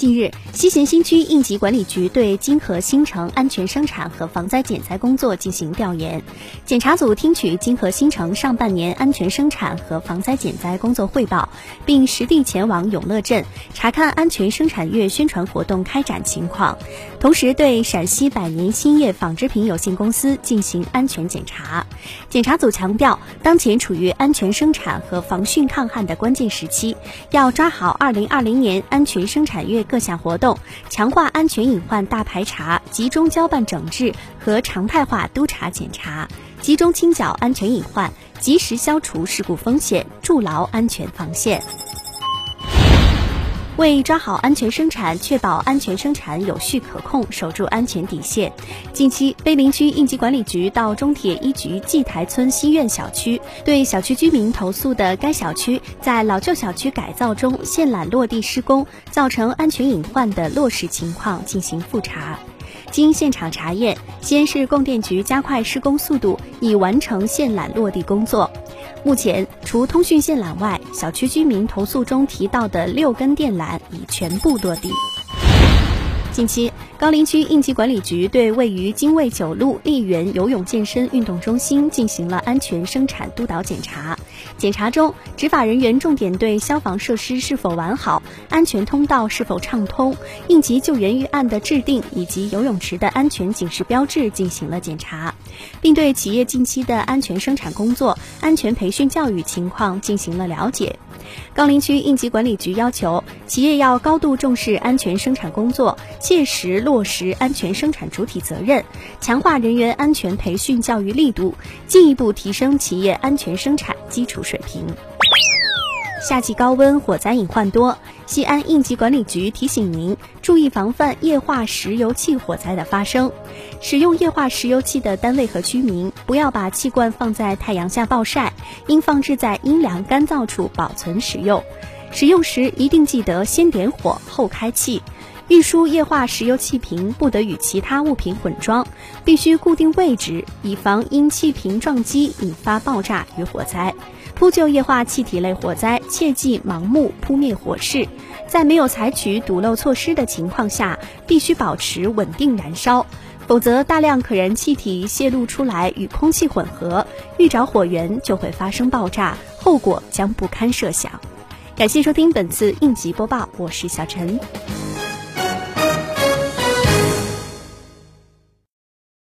近日，西咸新区应急管理局对金河新城安全生产和防灾减灾工作进行调研。检查组听取金河新城上半年安全生产和防灾减灾工作汇报，并实地前往永乐镇查看安全生产月宣传活动开展情况，同时对陕西百年兴业纺织品有限公司进行安全检查。检查组强调，当前处于安全生产和防汛抗旱的关键时期，要抓好2020年安全生产月。各项活动，强化安全隐患大排查，集中交办整治和常态化督查检查，集中清剿安全隐患，及时消除事故风险，筑牢安全防线。为抓好安全生产，确保安全生产有序可控，守住安全底线，近期碑林区应急管理局到中铁一局蓟台村西苑小区，对小区居民投诉的该小区在老旧小区改造中线缆落地施工，造成安全隐患的落实情况进行复查。经现场查验，西安市供电局加快施工速度，已完成线缆落地工作。目前，除通讯线缆外，小区居民投诉中提到的六根电缆已全部落地。近期，高陵区应急管理局对位于金卫九路丽园游泳健身运动中心进行了安全生产督导检查。检查中，执法人员重点对消防设施是否完好、安全通道是否畅通、应急救援预案的制定以及游泳池的安全警示标志进行了检查，并对企业近期的安全生产工作、安全培训教育情况进行了了解。高陵区应急管理局要求企业要高度重视安全生产工作，切实落实安全生产主体责任，强化人员安全培训教育力度，进一步提升企业安全生产基础水平。夏季高温，火灾隐患多。西安应急管理局提醒您注意防范液化石油气火灾的发生。使用液化石油气的单位和居民，不要把气罐放在太阳下暴晒，应放置在阴凉干燥处保存使用。使用时一定记得先点火后开气。运输液化石油气瓶不得与其他物品混装，必须固定位置，以防因气瓶撞击引发爆炸与火灾。扑救液化气体类火灾，切忌盲目扑灭火势，在没有采取堵漏措施的情况下，必须保持稳定燃烧，否则大量可燃气体泄露出来与空气混合，遇着火源就会发生爆炸，后果将不堪设想。感谢收听本次应急播报，我是小陈。